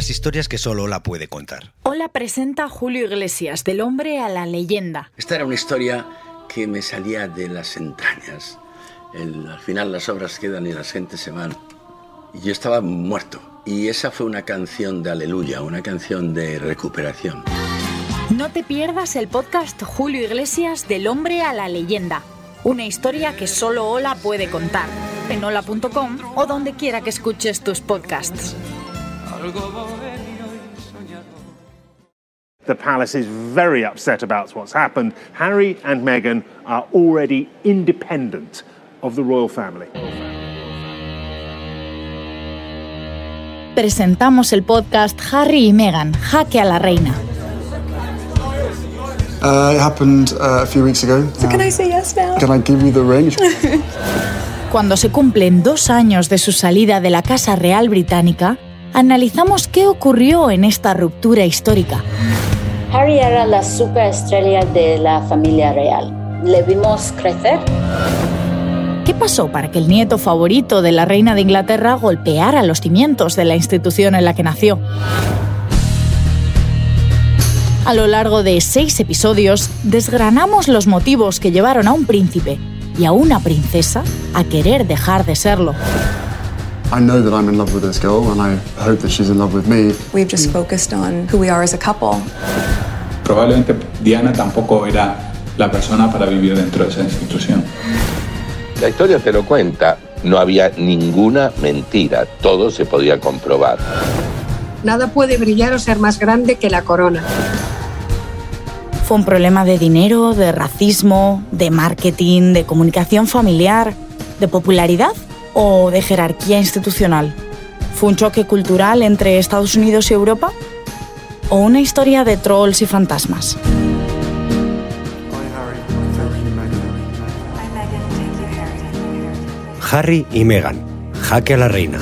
las historias que solo la puede contar. Hola presenta Julio Iglesias, del hombre a la leyenda. Esta era una historia que me salía de las entrañas. al final las obras quedan y las gentes se van. Y yo estaba muerto. Y esa fue una canción de aleluya, una canción de recuperación. No te pierdas el podcast Julio Iglesias del hombre a la leyenda. Una historia que solo Ola puede contar. En hola.com o donde quiera que escuches tus podcasts. The palace is very upset about what's happened. Harry and Meghan are already independent of the royal family. Presentamos el podcast Harry y Meghan, Jaque a la Reina. Uh, it happened uh, a few weeks ago. So can I say yes now? Can I give you the ring? Cuando se cumplen dos años de su salida de la Casa Real Británica, analizamos qué ocurrió en esta ruptura histórica. Harry era la superestrella de la familia real. Le vimos crecer. ¿Qué pasó para que el nieto favorito de la reina de Inglaterra golpeara los cimientos de la institución en la que nació? A lo largo de seis episodios, desgranamos los motivos que llevaron a un príncipe y a una princesa a querer dejar de serlo. I know that I'm in love with this girl and I hope that she's in love with me. We've just focused on who we are as a couple. Probablemente Diana tampoco era la persona para vivir dentro de esa institución. La historia te lo cuenta. No había ninguna mentira. Todo se podía comprobar. Nada puede brillar o ser más grande que la corona. Fue un problema de dinero, de racismo, de marketing, de comunicación familiar, de popularidad o de jerarquía institucional. ¿Fue un choque cultural entre Estados Unidos y Europa? ¿O una historia de trolls y fantasmas? Harry y Meghan, Jaque a la Reina.